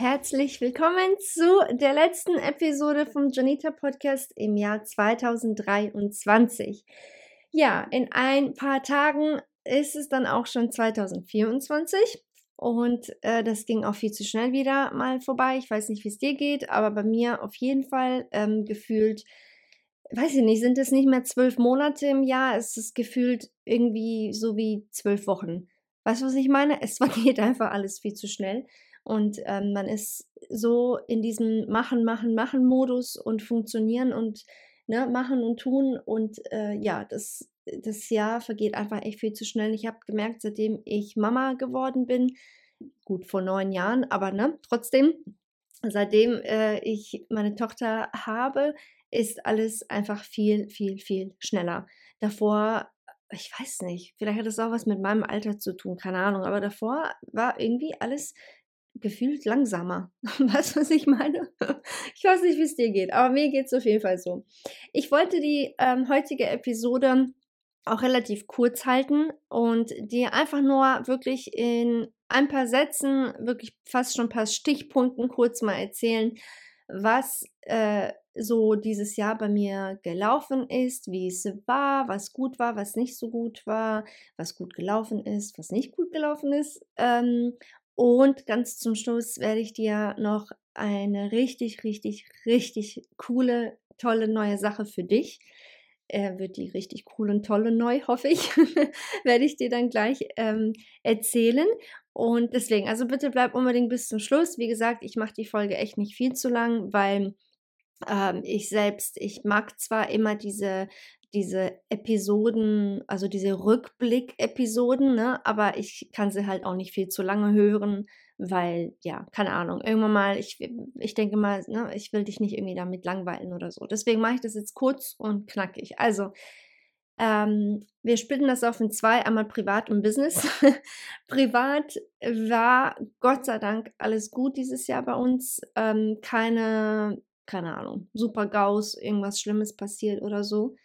Herzlich willkommen zu der letzten Episode vom Janita Podcast im Jahr 2023. Ja, in ein paar Tagen ist es dann auch schon 2024 und äh, das ging auch viel zu schnell wieder mal vorbei. Ich weiß nicht, wie es dir geht, aber bei mir auf jeden Fall ähm, gefühlt, weiß ich nicht, sind es nicht mehr zwölf Monate im Jahr, es ist gefühlt irgendwie so wie zwölf Wochen. Weißt du, was ich meine? Es geht einfach alles viel zu schnell. Und ähm, man ist so in diesem Machen, Machen, Machen-Modus und funktionieren und ne, machen und tun. Und äh, ja, das, das Jahr vergeht einfach echt viel zu schnell. Ich habe gemerkt, seitdem ich Mama geworden bin, gut vor neun Jahren, aber ne, trotzdem, seitdem äh, ich meine Tochter habe, ist alles einfach viel, viel, viel schneller. Davor ich weiß nicht, vielleicht hat das auch was mit meinem Alter zu tun, keine Ahnung, aber davor war irgendwie alles gefühlt langsamer. Weißt du, was ich meine? Ich weiß nicht, wie es dir geht, aber mir geht es auf jeden Fall so. Ich wollte die ähm, heutige Episode auch relativ kurz halten und dir einfach nur wirklich in ein paar Sätzen, wirklich fast schon ein paar Stichpunkten kurz mal erzählen, was äh, so dieses Jahr bei mir gelaufen ist, wie es war, was gut war, was nicht so gut war, was gut gelaufen ist, was nicht gut gelaufen ist. Ähm, und ganz zum Schluss werde ich dir noch eine richtig, richtig, richtig coole, tolle neue Sache für dich. Er wird die richtig cool und toll und neu, hoffe ich, werde ich dir dann gleich ähm, erzählen. Und deswegen, also bitte bleib unbedingt bis zum Schluss. Wie gesagt, ich mache die Folge echt nicht viel zu lang, weil ähm, ich selbst, ich mag zwar immer diese diese Episoden, also diese Rückblick-Episoden, ne? aber ich kann sie halt auch nicht viel zu lange hören, weil, ja, keine Ahnung, irgendwann mal, ich, ich denke mal, ne, ich will dich nicht irgendwie damit langweilen oder so. Deswegen mache ich das jetzt kurz und knackig. Also, ähm, wir splitten das auf in zwei, einmal privat und Business. privat war Gott sei Dank alles gut dieses Jahr bei uns. Ähm, keine, keine Ahnung, super Gaus, irgendwas Schlimmes passiert oder so.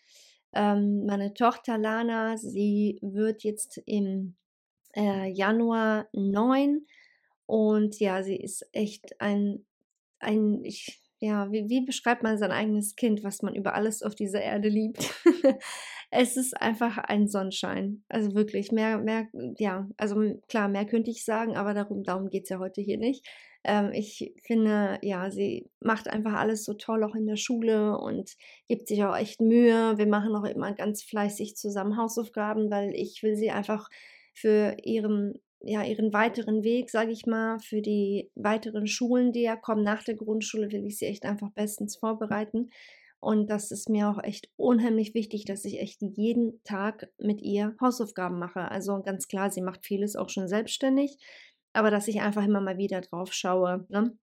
Ähm, meine Tochter Lana, sie wird jetzt im äh, Januar neun und ja, sie ist echt ein, ein ich, ja, wie, wie beschreibt man sein eigenes Kind, was man über alles auf dieser Erde liebt? es ist einfach ein Sonnenschein. Also wirklich, mehr, mehr, ja, also klar, mehr könnte ich sagen, aber darum, darum geht es ja heute hier nicht. Ähm, ich finde, ja, sie macht einfach alles so toll, auch in der Schule und gibt sich auch echt Mühe. Wir machen auch immer ganz fleißig zusammen Hausaufgaben, weil ich will sie einfach für ihren ja, ihren weiteren Weg, sage ich mal, für die weiteren Schulen, die ja kommen nach der Grundschule, will ich sie echt einfach bestens vorbereiten. Und das ist mir auch echt unheimlich wichtig, dass ich echt jeden Tag mit ihr Hausaufgaben mache. Also ganz klar, sie macht vieles auch schon selbstständig aber dass ich einfach immer mal wieder drauf schaue ne?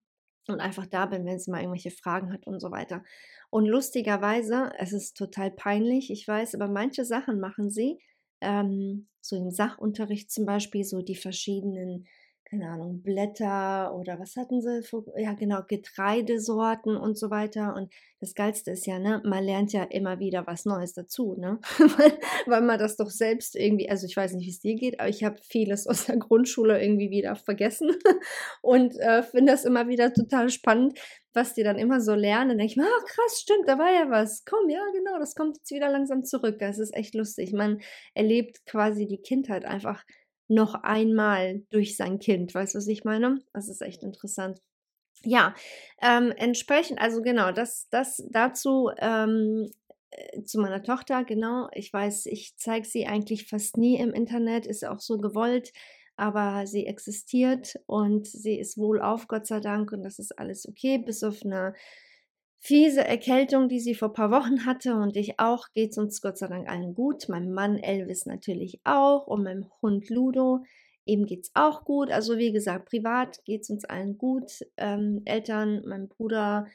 und einfach da bin, wenn sie mal irgendwelche Fragen hat und so weiter. Und lustigerweise, es ist total peinlich, ich weiß, aber manche Sachen machen sie, ähm, so im Sachunterricht zum Beispiel, so die verschiedenen keine Ahnung, Blätter oder was hatten sie? Für, ja, genau, Getreidesorten und so weiter. Und das Geilste ist ja, ne, man lernt ja immer wieder was Neues dazu, ne? weil, man das doch selbst irgendwie, also ich weiß nicht, wie es dir geht, aber ich habe vieles aus der Grundschule irgendwie wieder vergessen und äh, finde das immer wieder total spannend, was die dann immer so lernen. Dann denke ich mir, oh, krass, stimmt, da war ja was. Komm, ja, genau, das kommt jetzt wieder langsam zurück. Das ist echt lustig. Man erlebt quasi die Kindheit einfach noch einmal durch sein Kind. Weißt du, was ich meine? Das ist echt interessant. ja, ähm, entsprechend, also genau, das, das dazu ähm, äh, zu meiner Tochter, genau. Ich weiß, ich zeige sie eigentlich fast nie im Internet, ist auch so gewollt, aber sie existiert und sie ist wohl auf, Gott sei Dank, und das ist alles okay, bis auf eine fiese Erkältung, die sie vor ein paar Wochen hatte und ich auch, geht es uns Gott sei Dank allen gut. Meinem Mann Elvis natürlich auch und meinem Hund Ludo. Ihm geht es auch gut. Also wie gesagt, privat geht es uns allen gut. Ähm, Eltern, mein Bruder,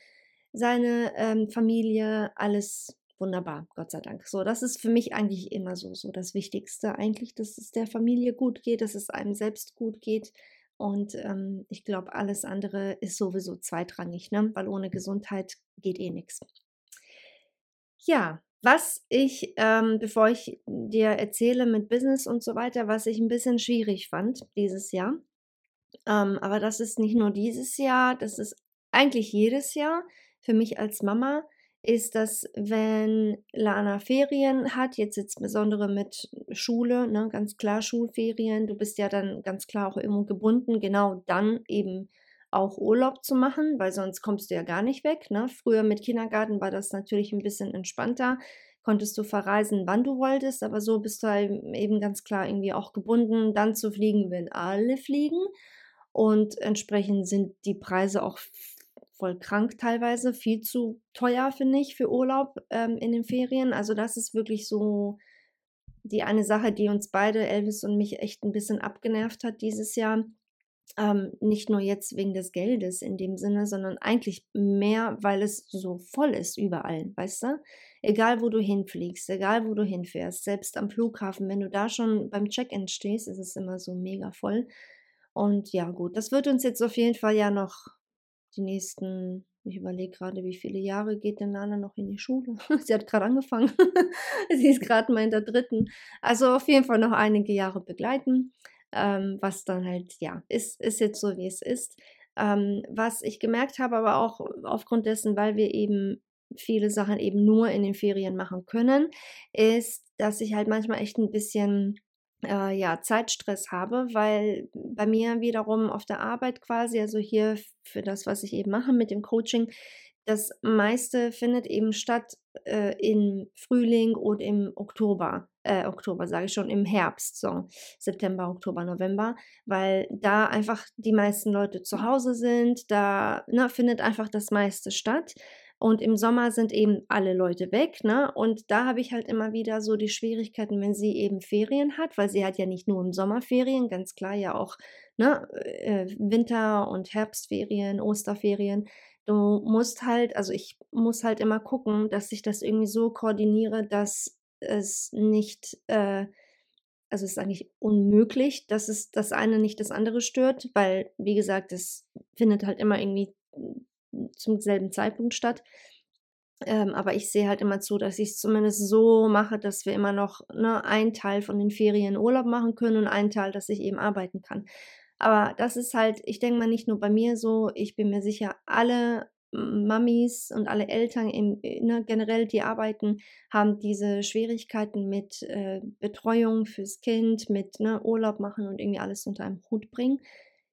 seine ähm, Familie, alles wunderbar, Gott sei Dank. So, das ist für mich eigentlich immer so, so das Wichtigste eigentlich, dass es der Familie gut geht, dass es einem selbst gut geht. Und ähm, ich glaube, alles andere ist sowieso zweitrangig, ne? weil ohne Gesundheit geht eh nichts. Ja, was ich, ähm, bevor ich dir erzähle mit Business und so weiter, was ich ein bisschen schwierig fand dieses Jahr, ähm, aber das ist nicht nur dieses Jahr, das ist eigentlich jedes Jahr für mich als Mama, ist, dass wenn Lana Ferien hat, jetzt insbesondere mit Schule, ne, ganz klar Schulferien, du bist ja dann ganz klar auch irgendwo gebunden, genau dann eben auch Urlaub zu machen, weil sonst kommst du ja gar nicht weg. Ne? Früher mit Kindergarten war das natürlich ein bisschen entspannter, konntest du verreisen, wann du wolltest, aber so bist du halt eben ganz klar irgendwie auch gebunden, dann zu fliegen, wenn alle fliegen. Und entsprechend sind die Preise auch voll krank teilweise, viel zu teuer, finde ich, für Urlaub ähm, in den Ferien. Also das ist wirklich so die eine Sache, die uns beide, Elvis und mich, echt ein bisschen abgenervt hat dieses Jahr. Ähm, nicht nur jetzt wegen des Geldes in dem Sinne, sondern eigentlich mehr, weil es so voll ist überall, weißt du? Egal wo du hinfliegst, egal wo du hinfährst, selbst am Flughafen, wenn du da schon beim Check-in stehst, ist es immer so mega voll. Und ja, gut, das wird uns jetzt auf jeden Fall ja noch die nächsten, ich überlege gerade, wie viele Jahre geht denn Nana noch in die Schule? Sie hat gerade angefangen. Sie ist gerade mal in der dritten. Also auf jeden Fall noch einige Jahre begleiten. Ähm, was dann halt, ja, ist, ist jetzt so, wie es ist. Ähm, was ich gemerkt habe, aber auch aufgrund dessen, weil wir eben viele Sachen eben nur in den Ferien machen können, ist, dass ich halt manchmal echt ein bisschen äh, ja, Zeitstress habe, weil bei mir wiederum auf der Arbeit quasi, also hier für das, was ich eben mache mit dem Coaching, das meiste findet eben statt äh, im Frühling und im Oktober. Äh, Oktober sage ich schon, im Herbst, so September, Oktober, November, weil da einfach die meisten Leute zu Hause sind, da ne, findet einfach das meiste statt. Und im Sommer sind eben alle Leute weg, ne? Und da habe ich halt immer wieder so die Schwierigkeiten, wenn sie eben Ferien hat, weil sie hat ja nicht nur im Sommer Ferien, ganz klar ja auch ne, äh, Winter- und Herbstferien, Osterferien. Du musst halt, also ich muss halt immer gucken, dass ich das irgendwie so koordiniere, dass es nicht, äh, also es ist eigentlich unmöglich, dass es das eine nicht das andere stört, weil, wie gesagt, es findet halt immer irgendwie zum selben Zeitpunkt statt. Ähm, aber ich sehe halt immer zu, dass ich es zumindest so mache, dass wir immer noch ne, einen Teil von den Ferien Urlaub machen können und einen Teil, dass ich eben arbeiten kann. Aber das ist halt, ich denke mal nicht nur bei mir so, ich bin mir sicher, alle Mamis und alle Eltern in, ne, generell, die arbeiten, haben diese Schwierigkeiten mit äh, Betreuung fürs Kind, mit ne, Urlaub machen und irgendwie alles unter einem Hut bringen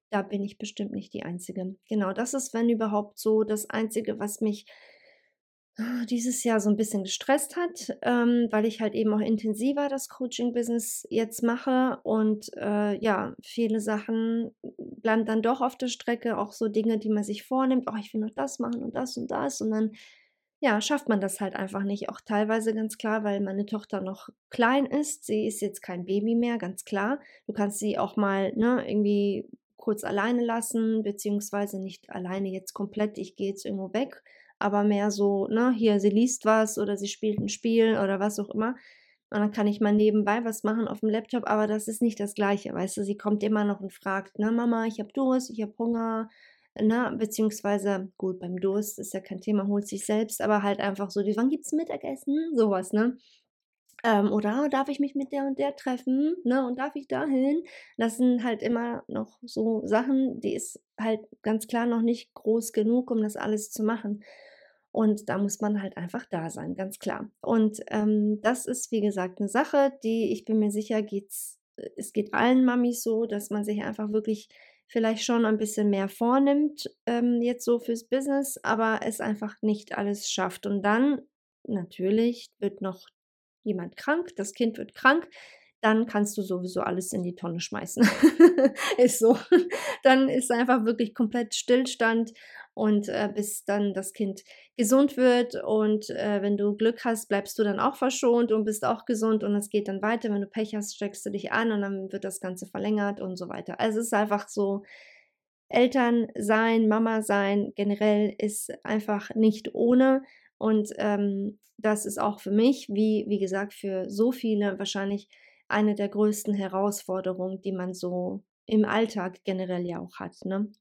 da bin ich bestimmt nicht die Einzige. Genau, das ist, wenn überhaupt so, das Einzige, was mich ah, dieses Jahr so ein bisschen gestresst hat, ähm, weil ich halt eben auch intensiver das Coaching-Business jetzt mache und äh, ja, viele Sachen bleiben dann doch auf der Strecke, auch so Dinge, die man sich vornimmt, oh, ich will noch das machen und das und das und dann ja, schafft man das halt einfach nicht. Auch teilweise ganz klar, weil meine Tochter noch klein ist. Sie ist jetzt kein Baby mehr, ganz klar. Du kannst sie auch mal ne, irgendwie kurz alleine lassen, beziehungsweise nicht alleine jetzt komplett, ich gehe jetzt irgendwo weg, aber mehr so, ne, hier, sie liest was oder sie spielt ein Spiel oder was auch immer. Und dann kann ich mal nebenbei was machen auf dem Laptop, aber das ist nicht das Gleiche, weißt du, sie kommt immer noch und fragt, na Mama, ich habe Durst, ich habe Hunger, na, beziehungsweise, gut, beim Durst ist ja kein Thema, holt sich selbst, aber halt einfach so, wann gibt's Mittagessen? Sowas, ne? Ähm, oder darf ich mich mit der und der treffen? Ne? Und darf ich dahin? Das sind halt immer noch so Sachen, die ist halt ganz klar noch nicht groß genug, um das alles zu machen. Und da muss man halt einfach da sein, ganz klar. Und ähm, das ist, wie gesagt, eine Sache, die ich bin mir sicher, geht's, es geht allen Mamis so, dass man sich einfach wirklich vielleicht schon ein bisschen mehr vornimmt, ähm, jetzt so fürs Business, aber es einfach nicht alles schafft. Und dann natürlich wird noch jemand krank, das Kind wird krank, dann kannst du sowieso alles in die Tonne schmeißen. ist so. Dann ist einfach wirklich komplett Stillstand und äh, bis dann das Kind gesund wird und äh, wenn du Glück hast, bleibst du dann auch verschont und bist auch gesund und es geht dann weiter. Wenn du Pech hast, steckst du dich an und dann wird das Ganze verlängert und so weiter. Also es ist einfach so, Eltern sein, Mama sein generell ist einfach nicht ohne und ähm, das ist auch für mich, wie, wie gesagt, für so viele wahrscheinlich eine der größten Herausforderungen, die man so im Alltag generell ja auch hat. Ne?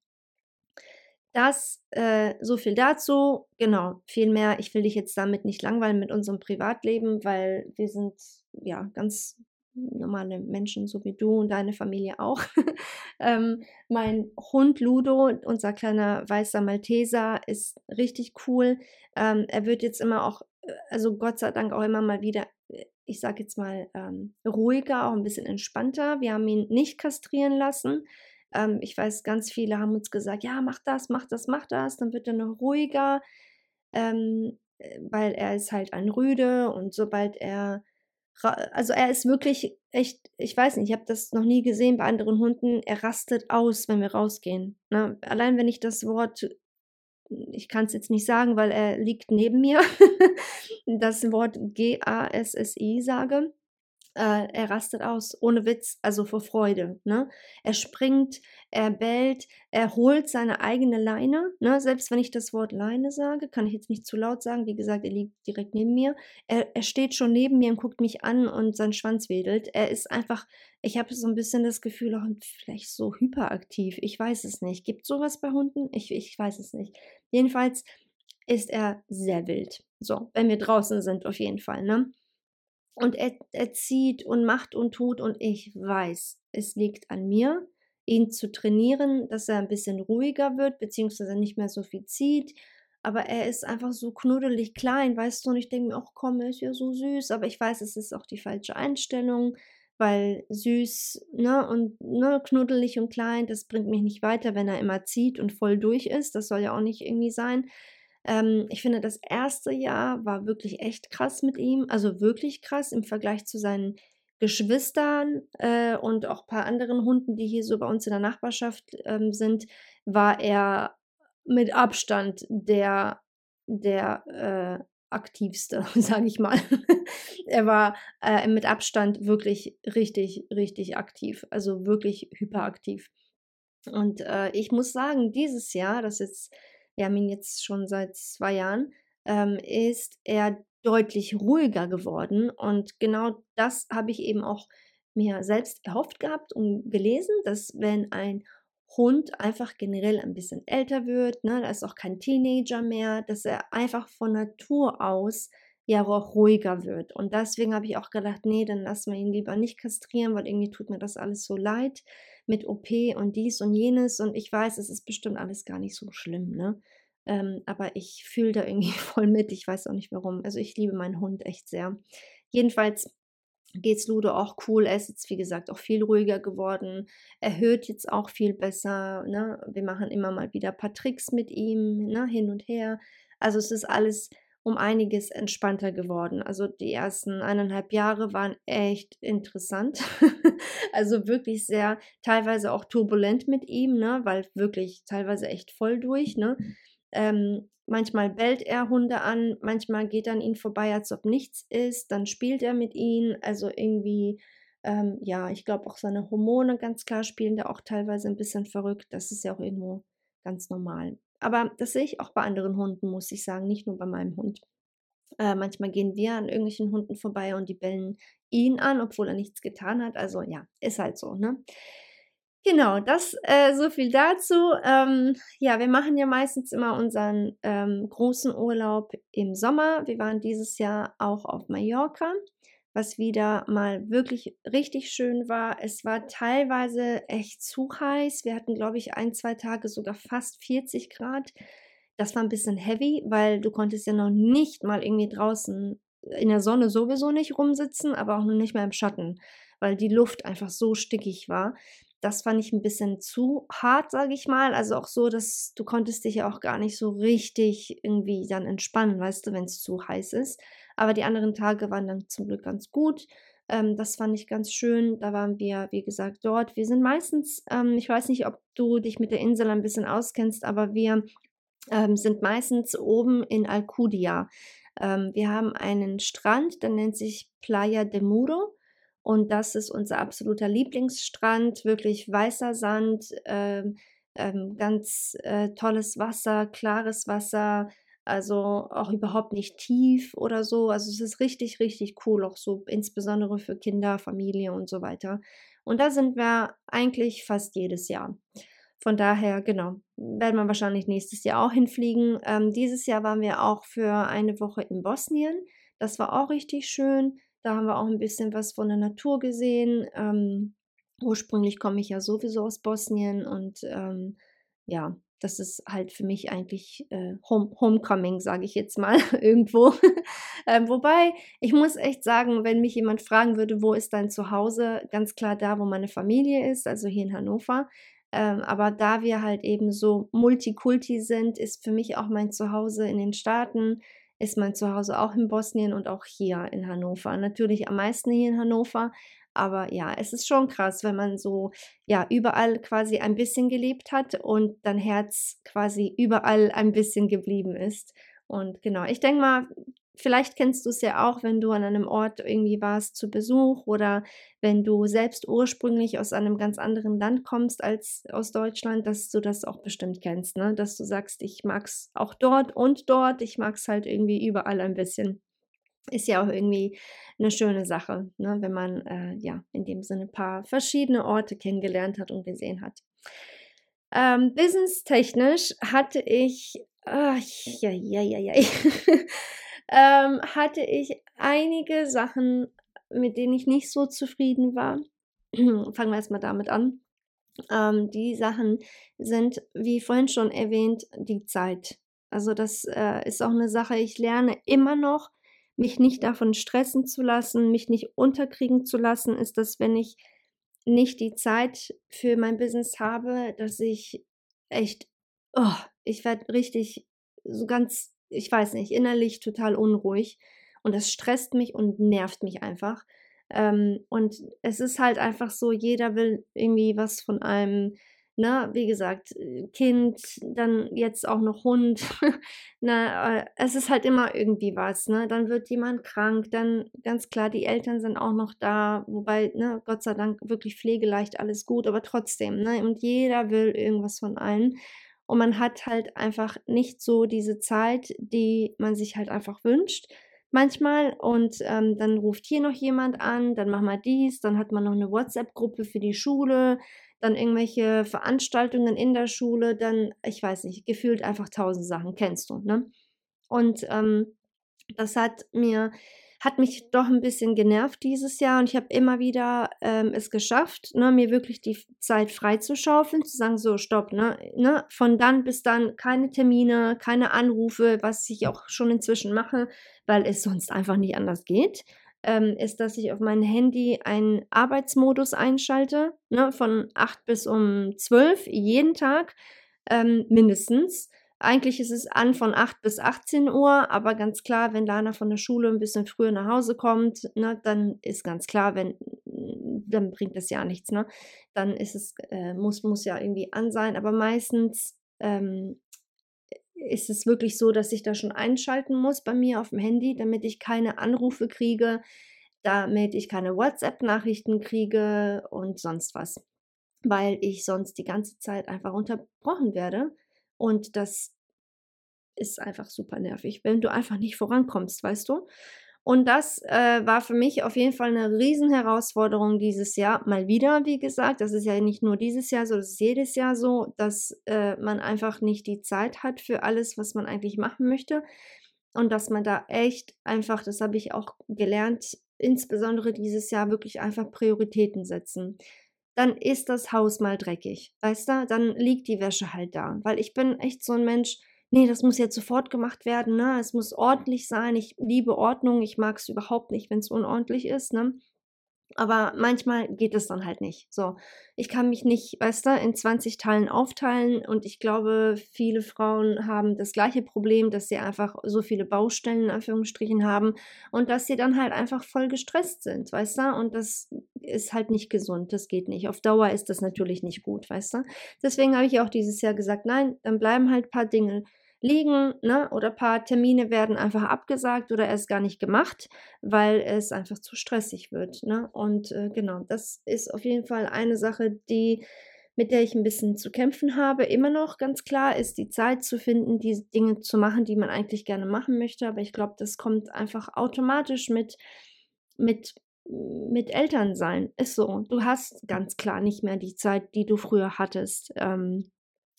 Das, äh, so viel dazu. Genau, viel mehr. Ich will dich jetzt damit nicht langweilen mit unserem Privatleben, weil wir sind ja ganz normale Menschen, so wie du und deine Familie auch. ähm, mein Hund Ludo, unser kleiner weißer Malteser, ist richtig cool. Ähm, er wird jetzt immer auch, äh, also Gott sei Dank auch immer mal wieder, äh, ich sag jetzt mal, ähm, ruhiger, auch ein bisschen entspannter. Wir haben ihn nicht kastrieren lassen. Ähm, ich weiß, ganz viele haben uns gesagt, ja, mach das, mach das, mach das, dann wird er noch ruhiger, ähm, äh, weil er ist halt ein Rüde und sobald er, also er ist wirklich echt, ich weiß nicht, ich habe das noch nie gesehen bei anderen Hunden, er rastet aus, wenn wir rausgehen. Ne? Allein wenn ich das Wort ich kann es jetzt nicht sagen, weil er liegt neben mir, das Wort G-A-S-S-I sage, äh, er rastet aus, ohne Witz, also vor Freude. Ne? Er springt, er bellt, er holt seine eigene Leine. Ne? Selbst wenn ich das Wort Leine sage, kann ich jetzt nicht zu laut sagen. Wie gesagt, er liegt direkt neben mir. Er, er steht schon neben mir und guckt mich an und sein Schwanz wedelt. Er ist einfach, ich habe so ein bisschen das Gefühl, auch vielleicht so hyperaktiv. Ich weiß es nicht. Gibt sowas bei Hunden? Ich, ich weiß es nicht. Jedenfalls ist er sehr wild. So, wenn wir draußen sind, auf jeden Fall. Ne? Und er, zieht und macht und tut und ich weiß, es liegt an mir, ihn zu trainieren, dass er ein bisschen ruhiger wird, beziehungsweise nicht mehr so viel zieht. Aber er ist einfach so knuddelig klein, weißt du, und ich denke mir, ach komm, er ist ja so süß, aber ich weiß, es ist auch die falsche Einstellung, weil süß, ne, und ne, knuddelig und klein, das bringt mich nicht weiter, wenn er immer zieht und voll durch ist. Das soll ja auch nicht irgendwie sein. Ähm, ich finde, das erste Jahr war wirklich echt krass mit ihm, also wirklich krass im Vergleich zu seinen Geschwistern äh, und auch ein paar anderen Hunden, die hier so bei uns in der Nachbarschaft ähm, sind, war er mit Abstand der, der äh, aktivste, sage ich mal. er war äh, mit Abstand wirklich richtig, richtig aktiv, also wirklich hyperaktiv. Und äh, ich muss sagen, dieses Jahr, das ist wir haben ihn jetzt schon seit zwei Jahren, ähm, ist er deutlich ruhiger geworden. Und genau das habe ich eben auch mir selbst erhofft gehabt und gelesen, dass wenn ein Hund einfach generell ein bisschen älter wird, ne, da ist auch kein Teenager mehr, dass er einfach von Natur aus ja auch ruhiger wird. Und deswegen habe ich auch gedacht, nee, dann lassen wir ihn lieber nicht kastrieren, weil irgendwie tut mir das alles so leid mit OP und dies und jenes. Und ich weiß, es ist bestimmt alles gar nicht so schlimm, ne? Ähm, aber ich fühle da irgendwie voll mit. Ich weiß auch nicht warum. Also ich liebe meinen Hund echt sehr. Jedenfalls geht's Ludo auch cool. Er ist jetzt, wie gesagt, auch viel ruhiger geworden. Er hört jetzt auch viel besser. Ne? Wir machen immer mal wieder ein paar Tricks mit ihm, ne? hin und her. Also es ist alles um einiges entspannter geworden. Also die ersten eineinhalb Jahre waren echt interessant. also wirklich sehr, teilweise auch turbulent mit ihm, ne? weil wirklich teilweise echt voll durch. Ne? Ähm, manchmal bellt er Hunde an, manchmal geht er an ihn vorbei, als ob nichts ist, dann spielt er mit ihnen. Also irgendwie, ähm, ja, ich glaube auch seine Hormone ganz klar spielen da auch teilweise ein bisschen verrückt. Das ist ja auch irgendwo ganz normal. Aber das sehe ich auch bei anderen Hunden, muss ich sagen, nicht nur bei meinem Hund. Äh, manchmal gehen wir an irgendwelchen Hunden vorbei und die bellen ihn an, obwohl er nichts getan hat. Also ja, ist halt so, ne? Genau, das äh, so viel dazu. Ähm, ja, wir machen ja meistens immer unseren ähm, großen Urlaub im Sommer. Wir waren dieses Jahr auch auf Mallorca was wieder mal wirklich richtig schön war. Es war teilweise echt zu heiß. Wir hatten, glaube ich, ein, zwei Tage sogar fast 40 Grad. Das war ein bisschen heavy, weil du konntest ja noch nicht mal irgendwie draußen in der Sonne sowieso nicht rumsitzen, aber auch nicht mehr im Schatten, weil die Luft einfach so stickig war. das fand ich ein bisschen zu hart, sage ich mal. Also auch so, dass du konntest dich ja auch gar nicht so richtig irgendwie dann entspannen, weißt du, wenn es zu heiß ist. Aber die anderen Tage waren dann zum Glück ganz gut. Ähm, das fand ich ganz schön. Da waren wir, wie gesagt, dort. Wir sind meistens, ähm, ich weiß nicht, ob du dich mit der Insel ein bisschen auskennst, aber wir ähm, sind meistens oben in Alcudia. Ähm, wir haben einen Strand, der nennt sich Playa de Muro. Und das ist unser absoluter Lieblingsstrand, wirklich weißer Sand, ähm, ähm, ganz äh, tolles Wasser, klares Wasser, also auch überhaupt nicht tief oder so. Also es ist richtig, richtig cool, auch so insbesondere für Kinder, Familie und so weiter. Und da sind wir eigentlich fast jedes Jahr. Von daher, genau, werden wir wahrscheinlich nächstes Jahr auch hinfliegen. Ähm, dieses Jahr waren wir auch für eine Woche in Bosnien. Das war auch richtig schön. Da haben wir auch ein bisschen was von der Natur gesehen. Ähm, ursprünglich komme ich ja sowieso aus Bosnien und ähm, ja, das ist halt für mich eigentlich äh, Home Homecoming, sage ich jetzt mal irgendwo. ähm, wobei, ich muss echt sagen, wenn mich jemand fragen würde, wo ist dein Zuhause, ganz klar da, wo meine Familie ist, also hier in Hannover. Ähm, aber da wir halt eben so Multikulti sind, ist für mich auch mein Zuhause in den Staaten ist mein Zuhause auch in Bosnien und auch hier in Hannover. Natürlich am meisten hier in Hannover, aber ja, es ist schon krass, wenn man so ja überall quasi ein bisschen gelebt hat und dein Herz quasi überall ein bisschen geblieben ist. Und genau, ich denke mal, Vielleicht kennst du es ja auch, wenn du an einem Ort irgendwie warst zu Besuch oder wenn du selbst ursprünglich aus einem ganz anderen Land kommst als aus Deutschland, dass du das auch bestimmt kennst, ne? Dass du sagst, ich mag es auch dort und dort, ich mag es halt irgendwie überall ein bisschen. Ist ja auch irgendwie eine schöne Sache, ne? wenn man äh, ja in dem Sinne ein paar verschiedene Orte kennengelernt hat und gesehen hat. Ähm, Business-technisch hatte ich, ach, ja, ja, ja, ja. ähm, hatte ich einige Sachen, mit denen ich nicht so zufrieden war. Fangen wir erstmal damit an. Ähm, die Sachen sind, wie vorhin schon erwähnt, die Zeit. Also das äh, ist auch eine Sache, ich lerne immer noch, mich nicht davon stressen zu lassen, mich nicht unterkriegen zu lassen, ist das, wenn ich nicht die Zeit für mein Business habe, dass ich echt, oh, ich werde richtig so ganz ich weiß nicht, innerlich total unruhig und das stresst mich und nervt mich einfach. Ähm, und es ist halt einfach so, jeder will irgendwie was von einem, ne, wie gesagt, Kind, dann jetzt auch noch Hund, na, äh, es ist halt immer irgendwie was, ne, dann wird jemand krank, dann ganz klar, die Eltern sind auch noch da, wobei, ne, Gott sei Dank wirklich pflegeleicht, alles gut, aber trotzdem, ne, und jeder will irgendwas von allen und man hat halt einfach nicht so diese Zeit, die man sich halt einfach wünscht manchmal und ähm, dann ruft hier noch jemand an, dann machen wir dies, dann hat man noch eine WhatsApp-Gruppe für die Schule, dann irgendwelche Veranstaltungen in der Schule, dann, ich weiß nicht, gefühlt einfach tausend Sachen, kennst du, ne? Und ähm, das hat mir hat mich doch ein bisschen genervt dieses Jahr und ich habe immer wieder ähm, es geschafft, ne, mir wirklich die Zeit freizuschaufeln, zu sagen, so, stopp, ne, ne, von dann bis dann keine Termine, keine Anrufe, was ich auch schon inzwischen mache, weil es sonst einfach nicht anders geht, ähm, ist, dass ich auf mein Handy einen Arbeitsmodus einschalte, ne, von 8 bis um 12 jeden Tag ähm, mindestens eigentlich ist es an von 8 bis 18 Uhr, aber ganz klar, wenn Lana von der Schule ein bisschen früher nach Hause kommt, ne, dann ist ganz klar, wenn, dann bringt das ja nichts, ne? Dann ist es, äh, muss, muss ja irgendwie an sein, aber meistens ähm, ist es wirklich so, dass ich da schon einschalten muss bei mir auf dem Handy, damit ich keine Anrufe kriege, damit ich keine WhatsApp-Nachrichten kriege und sonst was. Weil ich sonst die ganze Zeit einfach unterbrochen werde und das ist einfach super nervig, wenn du einfach nicht vorankommst, weißt du? Und das äh, war für mich auf jeden Fall eine Riesenherausforderung dieses Jahr. Mal wieder, wie gesagt, das ist ja nicht nur dieses Jahr so, das ist jedes Jahr so, dass äh, man einfach nicht die Zeit hat für alles, was man eigentlich machen möchte. Und dass man da echt einfach, das habe ich auch gelernt, insbesondere dieses Jahr wirklich einfach Prioritäten setzen dann ist das Haus mal dreckig. Weißt du? Dann liegt die Wäsche halt da. Weil ich bin echt so ein Mensch, nee, das muss jetzt sofort gemacht werden, ne? Es muss ordentlich sein. Ich liebe Ordnung. Ich mag es überhaupt nicht, wenn es unordentlich ist, ne? Aber manchmal geht es dann halt nicht. So, ich kann mich nicht, weißt du, in 20 Teilen aufteilen und ich glaube, viele Frauen haben das gleiche Problem, dass sie einfach so viele Baustellen in Anführungsstrichen haben und dass sie dann halt einfach voll gestresst sind, weißt du? Und das ist halt nicht gesund, das geht nicht. Auf Dauer ist das natürlich nicht gut, weißt du? Deswegen habe ich auch dieses Jahr gesagt, nein, dann bleiben halt ein paar Dinge liegen, ne? Oder ein paar Termine werden einfach abgesagt oder erst gar nicht gemacht, weil es einfach zu stressig wird. Ne? Und äh, genau, das ist auf jeden Fall eine Sache, die mit der ich ein bisschen zu kämpfen habe. Immer noch ganz klar ist die Zeit zu finden, die Dinge zu machen, die man eigentlich gerne machen möchte. Aber ich glaube, das kommt einfach automatisch mit, mit, mit Elternsein. Ist so. Du hast ganz klar nicht mehr die Zeit, die du früher hattest ähm,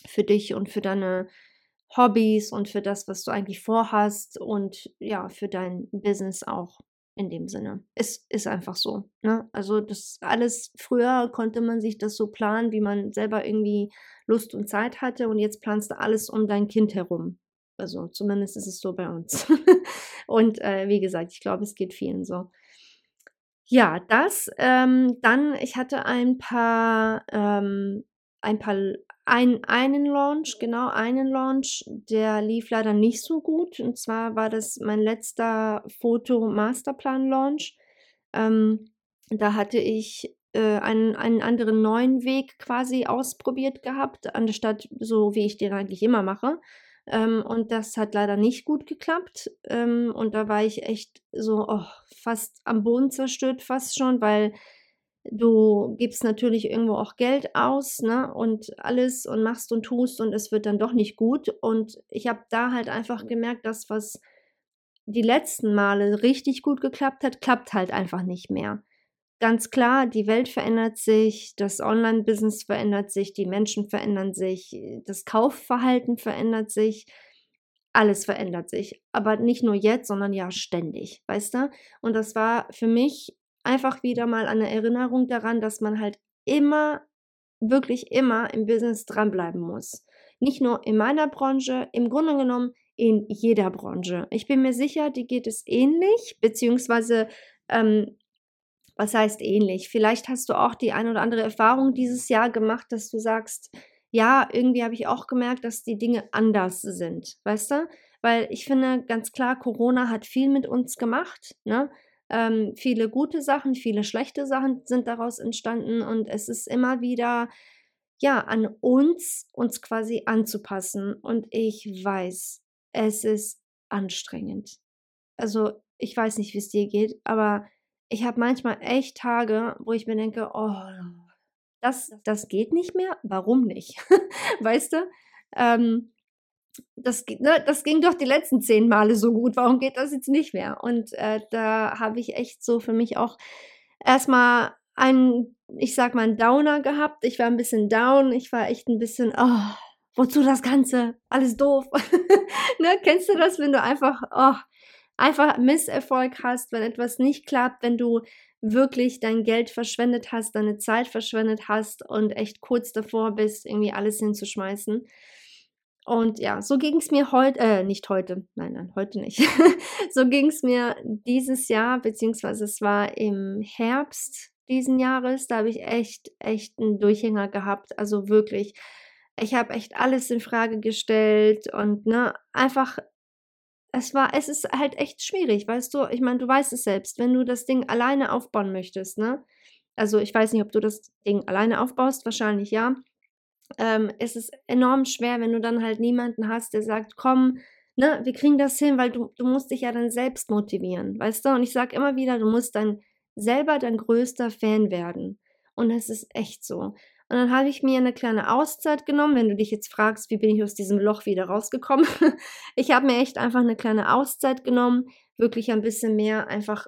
für dich und für deine Hobbys und für das, was du eigentlich vorhast und ja, für dein Business auch in dem Sinne. Es ist einfach so. Ne? Also das alles, früher konnte man sich das so planen, wie man selber irgendwie Lust und Zeit hatte und jetzt planst du alles um dein Kind herum. Also zumindest ist es so bei uns. und äh, wie gesagt, ich glaube, es geht vielen so. Ja, das. Ähm, dann, ich hatte ein paar, ähm, ein paar ein, einen Launch, genau einen Launch, der lief leider nicht so gut. Und zwar war das mein letzter Foto-Masterplan-Launch. Ähm, da hatte ich äh, einen, einen anderen neuen Weg quasi ausprobiert gehabt, anstatt so, wie ich den eigentlich immer mache. Ähm, und das hat leider nicht gut geklappt. Ähm, und da war ich echt so oh, fast am Boden zerstört, fast schon, weil du gibst natürlich irgendwo auch Geld aus, ne, und alles und machst und tust und es wird dann doch nicht gut. Und ich habe da halt einfach gemerkt, dass was die letzten Male richtig gut geklappt hat, klappt halt einfach nicht mehr. Ganz klar, die Welt verändert sich, das Online-Business verändert sich, die Menschen verändern sich, das Kaufverhalten verändert sich, alles verändert sich. Aber nicht nur jetzt, sondern ja ständig, weißt du? Und das war für mich einfach wieder mal eine Erinnerung daran, dass man halt immer, wirklich immer im Business dranbleiben muss. Nicht nur in meiner Branche, im Grunde genommen in jeder Branche. Ich bin mir sicher, die geht es ähnlich, beziehungsweise, ähm, was heißt ähnlich? Vielleicht hast du auch die ein oder andere Erfahrung dieses Jahr gemacht, dass du sagst, ja, irgendwie habe ich auch gemerkt, dass die Dinge anders sind, weißt du? Weil ich finde ganz klar, Corona hat viel mit uns gemacht, ne? Ähm, viele gute Sachen, viele schlechte Sachen sind daraus entstanden und es ist immer wieder ja an uns, uns quasi anzupassen. Und ich weiß, es ist anstrengend. Also ich weiß nicht, wie es dir geht, aber ich habe manchmal echt Tage, wo ich mir denke, oh, das, das geht nicht mehr. Warum nicht? weißt du? Ähm, das, ne, das ging doch die letzten zehn Male so gut, warum geht das jetzt nicht mehr? Und äh, da habe ich echt so für mich auch erstmal einen, ich sag mal, einen Downer gehabt. Ich war ein bisschen down, ich war echt ein bisschen, oh, wozu das Ganze? Alles doof. ne, kennst du das, wenn du einfach, oh, einfach Misserfolg hast, wenn etwas nicht klappt, wenn du wirklich dein Geld verschwendet hast, deine Zeit verschwendet hast und echt kurz davor bist, irgendwie alles hinzuschmeißen. Und ja, so ging es mir heute, äh, nicht heute, nein, nein, heute nicht. so ging es mir dieses Jahr, beziehungsweise es war im Herbst diesen Jahres, da habe ich echt, echt einen Durchhänger gehabt. Also wirklich, ich habe echt alles in Frage gestellt und ne, einfach, es war, es ist halt echt schwierig, weißt du, ich meine, du weißt es selbst, wenn du das Ding alleine aufbauen möchtest, ne? Also ich weiß nicht, ob du das Ding alleine aufbaust, wahrscheinlich ja ähm, ist enorm schwer, wenn du dann halt niemanden hast, der sagt, komm, ne, wir kriegen das hin, weil du, du musst dich ja dann selbst motivieren, weißt du? Und ich sage immer wieder, du musst dann selber dein größter Fan werden. Und es ist echt so. Und dann habe ich mir eine kleine Auszeit genommen, wenn du dich jetzt fragst, wie bin ich aus diesem Loch wieder rausgekommen. ich habe mir echt einfach eine kleine Auszeit genommen, wirklich ein bisschen mehr einfach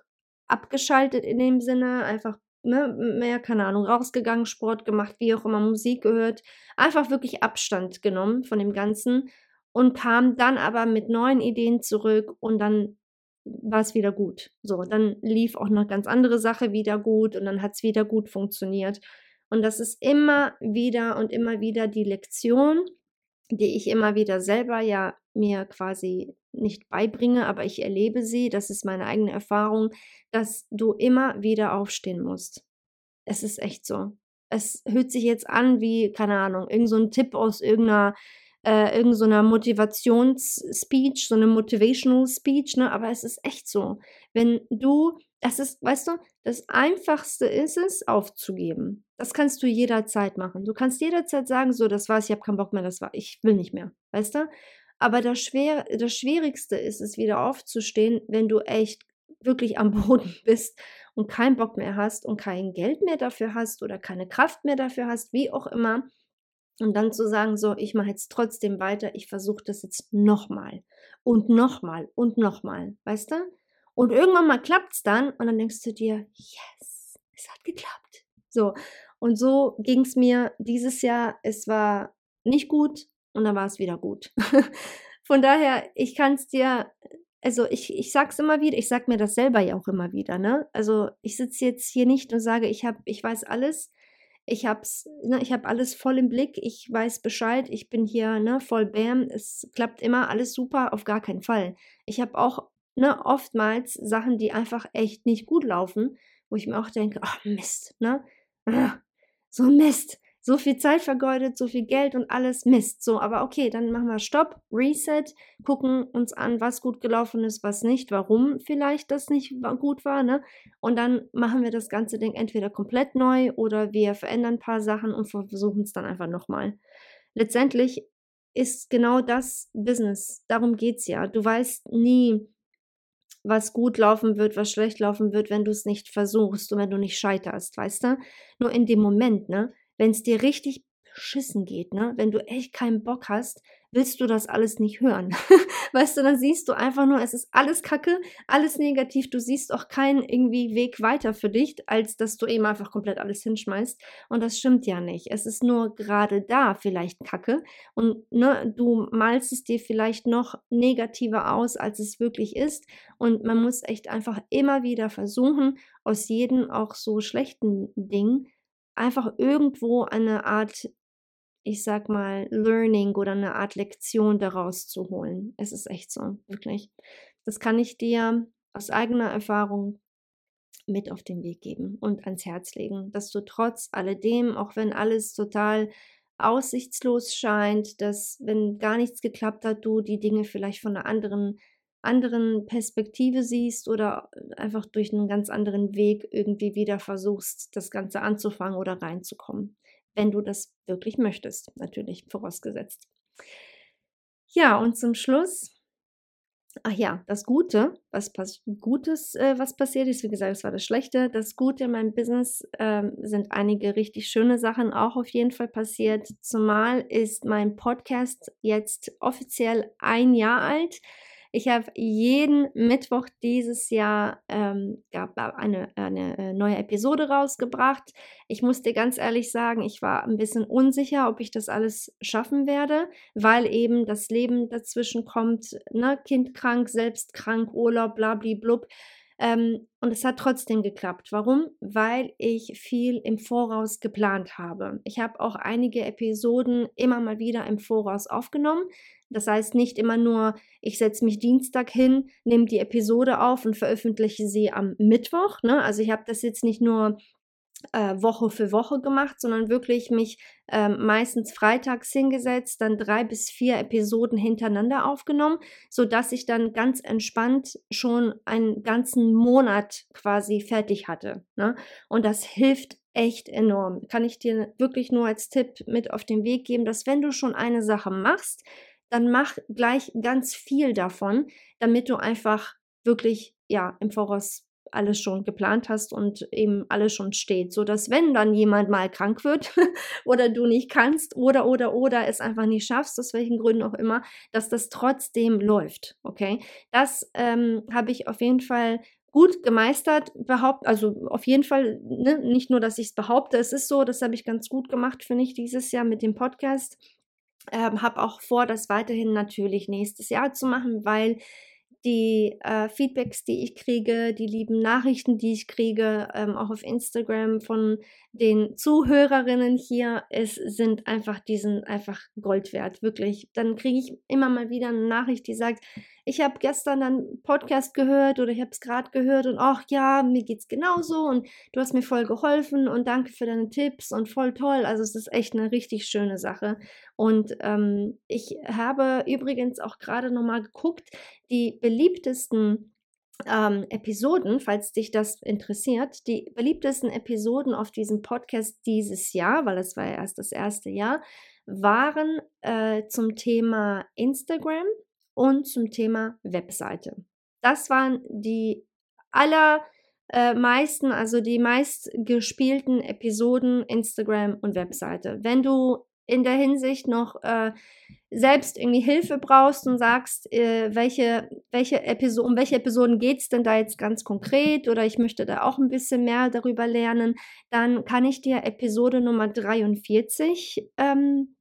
abgeschaltet in dem Sinne, einfach ne, mehr, keine Ahnung, rausgegangen, Sport gemacht, wie auch immer, Musik gehört, einfach wirklich Abstand genommen von dem Ganzen und kam dann aber mit neuen Ideen zurück und dann war es wieder gut. So, dann lief auch noch ganz andere Sache wieder gut und dann hat es wieder gut funktioniert. Und das ist immer wieder und immer wieder die Lektion, die ich immer wieder selber ja mir quasi nicht beibringe, aber ich erlebe sie, das ist meine eigene Erfahrung, dass du immer wieder aufstehen musst. Es ist echt so. Es hört sich jetzt an wie, keine Ahnung, irgend so Tipp aus irgendeiner äh, irgendeiner so Motivationsspeech, so eine Motivational Speech, ne? Aber es ist echt so. Wenn du, das ist, weißt du, das Einfachste ist es, aufzugeben. Das kannst du jederzeit machen. Du kannst jederzeit sagen, so, das war's, ich habe keinen Bock mehr, das war, ich will nicht mehr, weißt du? Aber das, Schwer, das Schwierigste ist es, wieder aufzustehen, wenn du echt wirklich am Boden bist und keinen Bock mehr hast und kein Geld mehr dafür hast oder keine Kraft mehr dafür hast, wie auch immer. Und dann zu sagen, so, ich mache jetzt trotzdem weiter, ich versuche das jetzt nochmal und nochmal und nochmal, weißt du? Und irgendwann mal klappt es dann und dann denkst du dir, yes, es hat geklappt. So, und so ging es mir dieses Jahr. Es war nicht gut und dann war es wieder gut. Von daher, ich kann es dir, also ich, ich sag's immer wieder, ich sag mir das selber ja auch immer wieder, ne? Also ich sitze jetzt hier nicht und sage, ich habe, ich weiß alles ich hab's, ne, ich habe alles voll im Blick, ich weiß Bescheid, ich bin hier ne, voll Bam, es klappt immer alles super, auf gar keinen Fall. Ich habe auch ne, oftmals Sachen, die einfach echt nicht gut laufen, wo ich mir auch denke, ach Mist, ne? So Mist so viel Zeit vergeudet, so viel Geld und alles Mist. So, aber okay, dann machen wir Stopp, Reset, gucken uns an, was gut gelaufen ist, was nicht, warum vielleicht das nicht gut war, ne? Und dann machen wir das ganze Ding entweder komplett neu oder wir verändern ein paar Sachen und versuchen es dann einfach nochmal. Letztendlich ist genau das Business. Darum geht es ja. Du weißt nie, was gut laufen wird, was schlecht laufen wird, wenn du es nicht versuchst und wenn du nicht scheiterst, weißt du? Nur in dem Moment, ne? Wenn es dir richtig beschissen geht, ne? Wenn du echt keinen Bock hast, willst du das alles nicht hören. weißt du, dann siehst du einfach nur, es ist alles Kacke, alles negativ. Du siehst auch keinen irgendwie Weg weiter für dich, als dass du eben einfach komplett alles hinschmeißt. Und das stimmt ja nicht. Es ist nur gerade da vielleicht Kacke. Und ne, du malst es dir vielleicht noch negativer aus, als es wirklich ist. Und man muss echt einfach immer wieder versuchen, aus jedem auch so schlechten Ding einfach irgendwo eine Art, ich sag mal, Learning oder eine Art Lektion daraus zu holen. Es ist echt so, wirklich. Das kann ich dir aus eigener Erfahrung mit auf den Weg geben und ans Herz legen, dass du trotz alledem, auch wenn alles total aussichtslos scheint, dass wenn gar nichts geklappt hat, du die Dinge vielleicht von einer anderen anderen Perspektive siehst oder einfach durch einen ganz anderen Weg irgendwie wieder versuchst, das Ganze anzufangen oder reinzukommen. Wenn du das wirklich möchtest, natürlich vorausgesetzt. Ja, und zum Schluss, ach ja, das Gute, was Gutes, äh, was passiert ist, wie gesagt, es war das Schlechte. Das Gute in meinem Business äh, sind einige richtig schöne Sachen auch auf jeden Fall passiert. Zumal ist mein Podcast jetzt offiziell ein Jahr alt. Ich habe jeden Mittwoch dieses Jahr ähm, eine, eine äh, neue Episode rausgebracht. Ich muss dir ganz ehrlich sagen, ich war ein bisschen unsicher, ob ich das alles schaffen werde, weil eben das Leben dazwischen kommt, ne? Kind krank, selbst krank, Urlaub, blablablub. Ähm, und es hat trotzdem geklappt. Warum? Weil ich viel im Voraus geplant habe. Ich habe auch einige Episoden immer mal wieder im Voraus aufgenommen. Das heißt nicht immer nur, ich setze mich Dienstag hin, nehme die Episode auf und veröffentliche sie am Mittwoch. Ne? Also ich habe das jetzt nicht nur äh, Woche für Woche gemacht, sondern wirklich mich äh, meistens freitags hingesetzt, dann drei bis vier Episoden hintereinander aufgenommen, sodass ich dann ganz entspannt schon einen ganzen Monat quasi fertig hatte. Ne? Und das hilft echt enorm. Kann ich dir wirklich nur als Tipp mit auf den Weg geben, dass wenn du schon eine Sache machst, dann mach gleich ganz viel davon, damit du einfach wirklich ja im Voraus alles schon geplant hast und eben alles schon steht, so dass wenn dann jemand mal krank wird oder du nicht kannst oder oder oder es einfach nicht schaffst, aus welchen Gründen auch immer, dass das trotzdem läuft. Okay, das ähm, habe ich auf jeden Fall gut gemeistert, behaupt, also auf jeden Fall, ne, nicht nur, dass ich es behaupte, es ist so, das habe ich ganz gut gemacht, finde ich, dieses Jahr mit dem Podcast. Ähm, habe auch vor, das weiterhin natürlich nächstes Jahr zu machen, weil die äh, Feedbacks, die ich kriege, die lieben Nachrichten, die ich kriege, ähm, auch auf Instagram von den Zuhörerinnen hier. Es sind einfach, die sind einfach Gold wert, wirklich. Dann kriege ich immer mal wieder eine Nachricht, die sagt, ich habe gestern einen Podcast gehört oder ich habe es gerade gehört und ach ja, mir geht's genauso und du hast mir voll geholfen und danke für deine Tipps und voll toll. Also es ist echt eine richtig schöne Sache. Und ähm, ich habe übrigens auch gerade nochmal geguckt, die beliebtesten ähm, Episoden, falls dich das interessiert, die beliebtesten Episoden auf diesem Podcast dieses Jahr, weil es war ja erst das erste Jahr, waren äh, zum Thema Instagram und zum Thema Webseite. Das waren die allermeisten, äh, also die meistgespielten Episoden Instagram und Webseite. Wenn du in der Hinsicht noch äh, selbst irgendwie Hilfe brauchst und sagst, äh, welche, welche Episode, um welche Episoden geht es denn da jetzt ganz konkret oder ich möchte da auch ein bisschen mehr darüber lernen, dann kann ich dir Episode Nummer 43 ähm,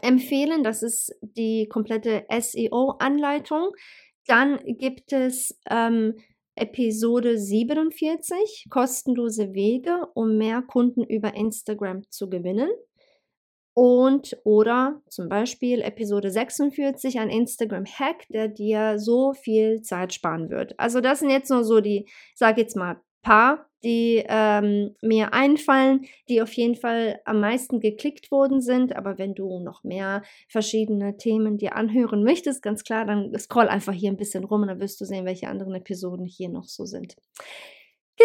empfehlen. Das ist die komplette SEO-Anleitung. Dann gibt es ähm, Episode 47, kostenlose Wege, um mehr Kunden über Instagram zu gewinnen. Und oder zum Beispiel Episode 46, ein Instagram-Hack, der dir so viel Zeit sparen wird. Also das sind jetzt nur so die, sag jetzt mal, paar, die ähm, mir einfallen, die auf jeden Fall am meisten geklickt worden sind. Aber wenn du noch mehr verschiedene Themen dir anhören möchtest, ganz klar, dann scroll einfach hier ein bisschen rum und dann wirst du sehen, welche anderen Episoden hier noch so sind.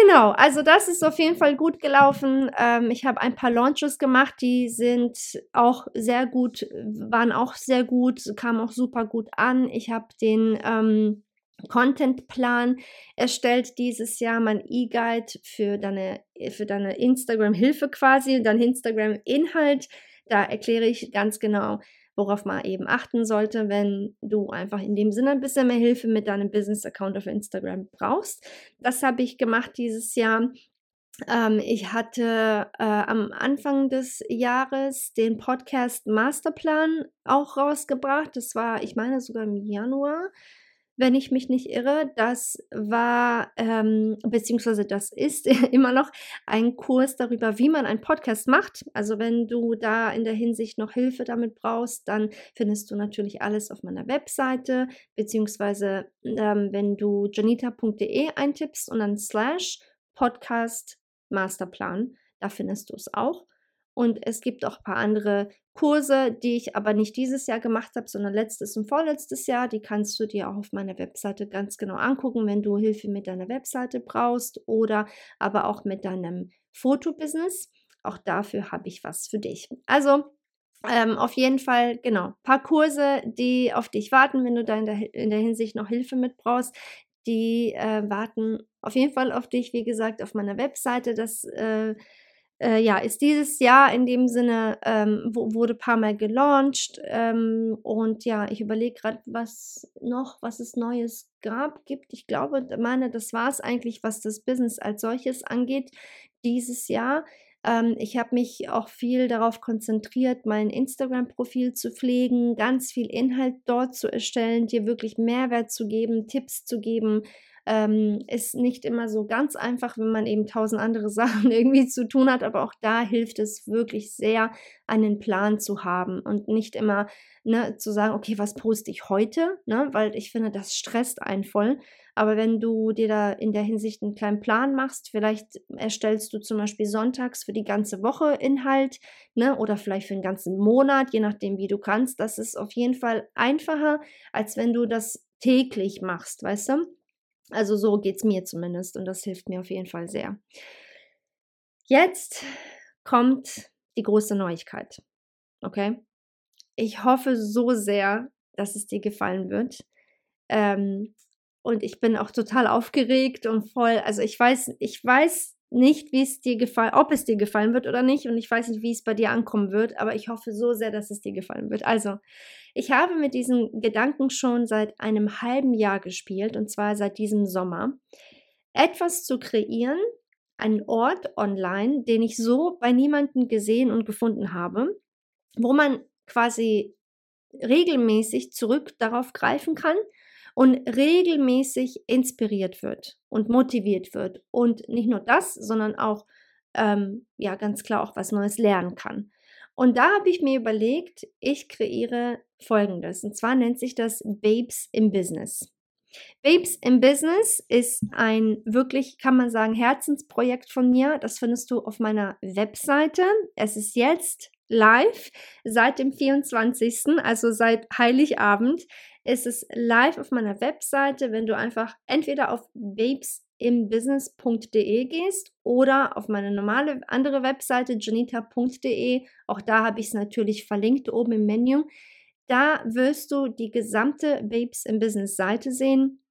Genau, also das ist auf jeden Fall gut gelaufen. Ähm, ich habe ein paar Launches gemacht, die sind auch sehr gut, waren auch sehr gut, kamen auch super gut an. Ich habe den ähm, Contentplan erstellt dieses Jahr, mein E-Guide für deine, für deine Instagram-Hilfe quasi, dein Instagram-Inhalt. Da erkläre ich ganz genau, worauf man eben achten sollte, wenn du einfach in dem Sinne ein bisschen mehr Hilfe mit deinem Business-Account auf Instagram brauchst. Das habe ich gemacht dieses Jahr. Ähm, ich hatte äh, am Anfang des Jahres den Podcast Masterplan auch rausgebracht. Das war, ich meine, sogar im Januar wenn ich mich nicht irre. Das war, ähm, beziehungsweise das ist immer noch ein Kurs darüber, wie man einen Podcast macht. Also wenn du da in der Hinsicht noch Hilfe damit brauchst, dann findest du natürlich alles auf meiner Webseite, beziehungsweise ähm, wenn du janita.de eintippst und dann slash Podcast Masterplan, da findest du es auch. Und es gibt auch ein paar andere Kurse, die ich aber nicht dieses Jahr gemacht habe, sondern letztes und vorletztes Jahr. Die kannst du dir auch auf meiner Webseite ganz genau angucken, wenn du Hilfe mit deiner Webseite brauchst oder aber auch mit deinem Fotobusiness. Auch dafür habe ich was für dich. Also ähm, auf jeden Fall, genau, ein paar Kurse, die auf dich warten, wenn du da in der, in der Hinsicht noch Hilfe mit brauchst. Die äh, warten auf jeden Fall auf dich, wie gesagt, auf meiner Webseite. Das äh, äh, ja, ist dieses Jahr in dem Sinne, ähm, wurde ein paar Mal gelauncht. Ähm, und ja, ich überlege gerade, was noch, was es Neues gab, gibt. Ich glaube, meine, das war es eigentlich, was das Business als solches angeht, dieses Jahr. Ähm, ich habe mich auch viel darauf konzentriert, mein Instagram-Profil zu pflegen, ganz viel Inhalt dort zu erstellen, dir wirklich Mehrwert zu geben, Tipps zu geben, ähm, ist nicht immer so ganz einfach, wenn man eben tausend andere Sachen irgendwie zu tun hat, aber auch da hilft es wirklich sehr, einen Plan zu haben und nicht immer ne, zu sagen, okay, was poste ich heute, ne, weil ich finde, das stresst einen voll. Aber wenn du dir da in der Hinsicht einen kleinen Plan machst, vielleicht erstellst du zum Beispiel sonntags für die ganze Woche Inhalt, ne, oder vielleicht für den ganzen Monat, je nachdem, wie du kannst. Das ist auf jeden Fall einfacher, als wenn du das täglich machst, weißt du? Also so geht es mir zumindest und das hilft mir auf jeden Fall sehr. Jetzt kommt die große Neuigkeit. Okay? Ich hoffe so sehr, dass es dir gefallen wird. Ähm, und ich bin auch total aufgeregt und voll, also ich weiß, ich weiß nicht, wie es dir gefallen, ob es dir gefallen wird oder nicht. Und ich weiß nicht, wie es bei dir ankommen wird, aber ich hoffe so sehr, dass es dir gefallen wird. Also, ich habe mit diesem Gedanken schon seit einem halben Jahr gespielt, und zwar seit diesem Sommer, etwas zu kreieren, einen Ort online, den ich so bei niemandem gesehen und gefunden habe, wo man quasi regelmäßig zurück darauf greifen kann und regelmäßig inspiriert wird und motiviert wird. Und nicht nur das, sondern auch ähm, ja ganz klar auch was Neues lernen kann. Und da habe ich mir überlegt, ich kreiere Folgendes. Und zwar nennt sich das Babes im Business. Babes im Business ist ein wirklich, kann man sagen, Herzensprojekt von mir. Das findest du auf meiner Webseite. Es ist jetzt live seit dem 24., also seit Heiligabend. Ist es live auf meiner Webseite, wenn du einfach entweder auf babesimbusiness.de gehst oder auf meine normale andere Webseite janita.de. Auch da habe ich es natürlich verlinkt oben im Menü. Da wirst du die gesamte Babes im Business Seite sehen,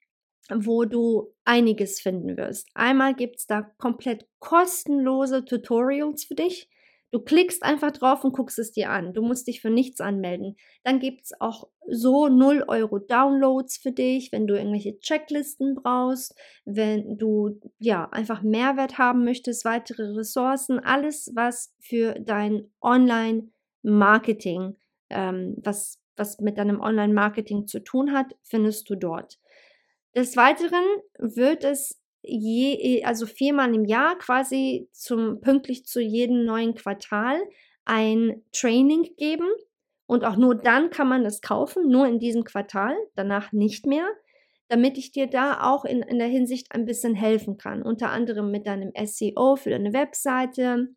wo du einiges finden wirst. Einmal gibt es da komplett kostenlose Tutorials für dich. Du klickst einfach drauf und guckst es dir an. Du musst dich für nichts anmelden. Dann gibt es auch so 0 Euro Downloads für dich, wenn du irgendwelche Checklisten brauchst, wenn du ja einfach Mehrwert haben möchtest, weitere Ressourcen, alles, was für dein Online-Marketing, ähm, was was mit deinem Online-Marketing zu tun hat, findest du dort. Des Weiteren wird es je, also viermal im Jahr quasi zum, pünktlich zu jedem neuen Quartal ein Training geben. Und auch nur dann kann man das kaufen, nur in diesem Quartal, danach nicht mehr, damit ich dir da auch in, in der Hinsicht ein bisschen helfen kann. Unter anderem mit deinem SEO für deine Webseite,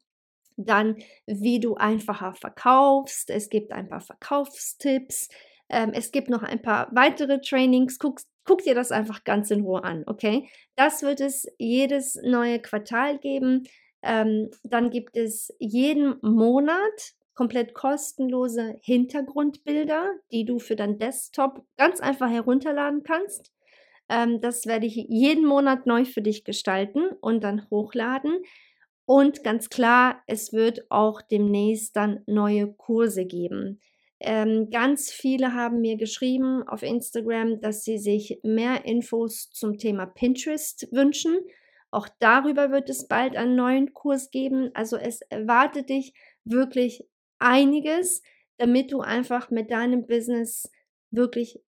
dann wie du einfacher verkaufst. Es gibt ein paar Verkaufstipps. Ähm, es gibt noch ein paar weitere Trainings. Guck, guck dir das einfach ganz in Ruhe an, okay? Das wird es jedes neue Quartal geben. Ähm, dann gibt es jeden Monat komplett kostenlose Hintergrundbilder, die du für dein Desktop ganz einfach herunterladen kannst. Ähm, das werde ich jeden Monat neu für dich gestalten und dann hochladen. Und ganz klar, es wird auch demnächst dann neue Kurse geben. Ähm, ganz viele haben mir geschrieben auf Instagram, dass sie sich mehr Infos zum Thema Pinterest wünschen. Auch darüber wird es bald einen neuen Kurs geben. Also es erwartet dich wirklich einiges, damit du einfach mit deinem Business wirklich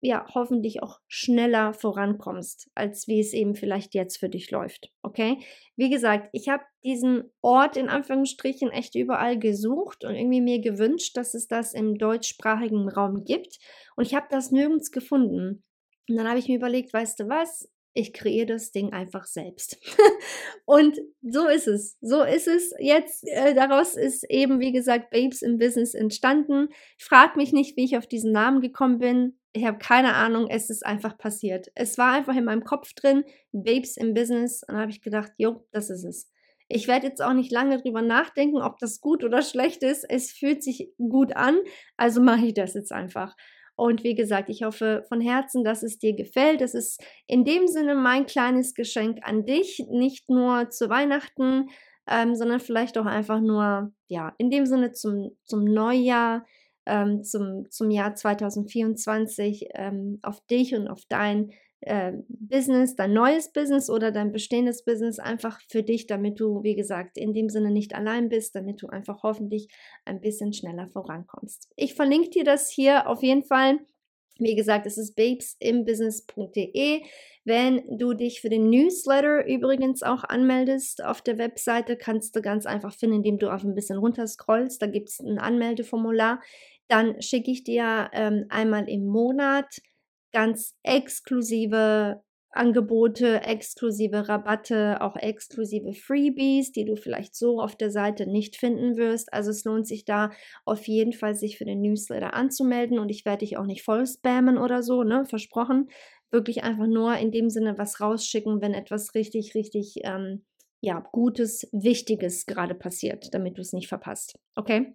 ja, hoffentlich auch schneller vorankommst, als wie es eben vielleicht jetzt für dich läuft. Okay? Wie gesagt, ich habe diesen Ort in Anführungsstrichen echt überall gesucht und irgendwie mir gewünscht, dass es das im deutschsprachigen Raum gibt. Und ich habe das nirgends gefunden. Und dann habe ich mir überlegt, weißt du was? ich kreiere das Ding einfach selbst. und so ist es. So ist es jetzt. Äh, daraus ist eben, wie gesagt, Babes im Business entstanden. Frag mich nicht, wie ich auf diesen Namen gekommen bin. Ich habe keine Ahnung, es ist einfach passiert. Es war einfach in meinem Kopf drin, Babes im Business. Und dann habe ich gedacht, jo, das ist es. Ich werde jetzt auch nicht lange drüber nachdenken, ob das gut oder schlecht ist. Es fühlt sich gut an, also mache ich das jetzt einfach. Und wie gesagt, ich hoffe von Herzen, dass es dir gefällt. Das ist in dem Sinne mein kleines Geschenk an dich, nicht nur zu Weihnachten, ähm, sondern vielleicht auch einfach nur, ja, in dem Sinne zum, zum Neujahr, ähm, zum, zum Jahr 2024 ähm, auf dich und auf dein äh, Business, dein neues Business oder dein bestehendes Business einfach für dich, damit du, wie gesagt, in dem Sinne nicht allein bist, damit du einfach hoffentlich ein bisschen schneller vorankommst. Ich verlinke dir das hier auf jeden Fall. Wie gesagt, es ist babesimbusiness.de. Wenn du dich für den Newsletter übrigens auch anmeldest auf der Webseite, kannst du ganz einfach finden, indem du auf ein bisschen runterscrollst. Da gibt es ein Anmeldeformular. Dann schicke ich dir ähm, einmal im Monat ganz exklusive Angebote, exklusive Rabatte, auch exklusive Freebies, die du vielleicht so auf der Seite nicht finden wirst. Also es lohnt sich da auf jeden Fall, sich für den Newsletter anzumelden und ich werde dich auch nicht voll spammen oder so, ne? Versprochen. Wirklich einfach nur in dem Sinne was rausschicken, wenn etwas richtig, richtig, ähm, ja, Gutes, Wichtiges gerade passiert, damit du es nicht verpasst. Okay?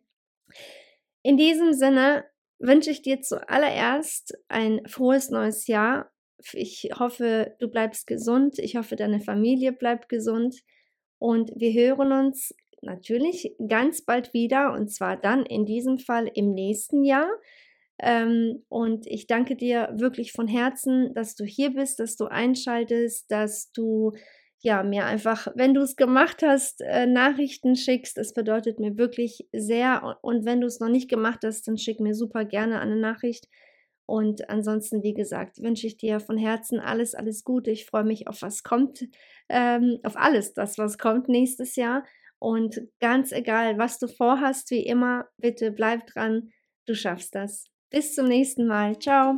In diesem Sinne wünsche ich dir zuallererst ein frohes neues Jahr. Ich hoffe, du bleibst gesund. Ich hoffe, deine Familie bleibt gesund. Und wir hören uns natürlich ganz bald wieder und zwar dann in diesem Fall im nächsten Jahr. Ähm, und ich danke dir wirklich von Herzen, dass du hier bist, dass du einschaltest, dass du ja, mir einfach, wenn du es gemacht hast, äh, Nachrichten schickst. Es bedeutet mir wirklich sehr. Und wenn du es noch nicht gemacht hast, dann schick mir super gerne eine Nachricht. Und ansonsten, wie gesagt, wünsche ich dir von Herzen alles, alles Gute. Ich freue mich auf was kommt, ähm, auf alles, das, was kommt nächstes Jahr. Und ganz egal, was du vorhast, wie immer, bitte bleib dran. Du schaffst das. Bis zum nächsten Mal. Ciao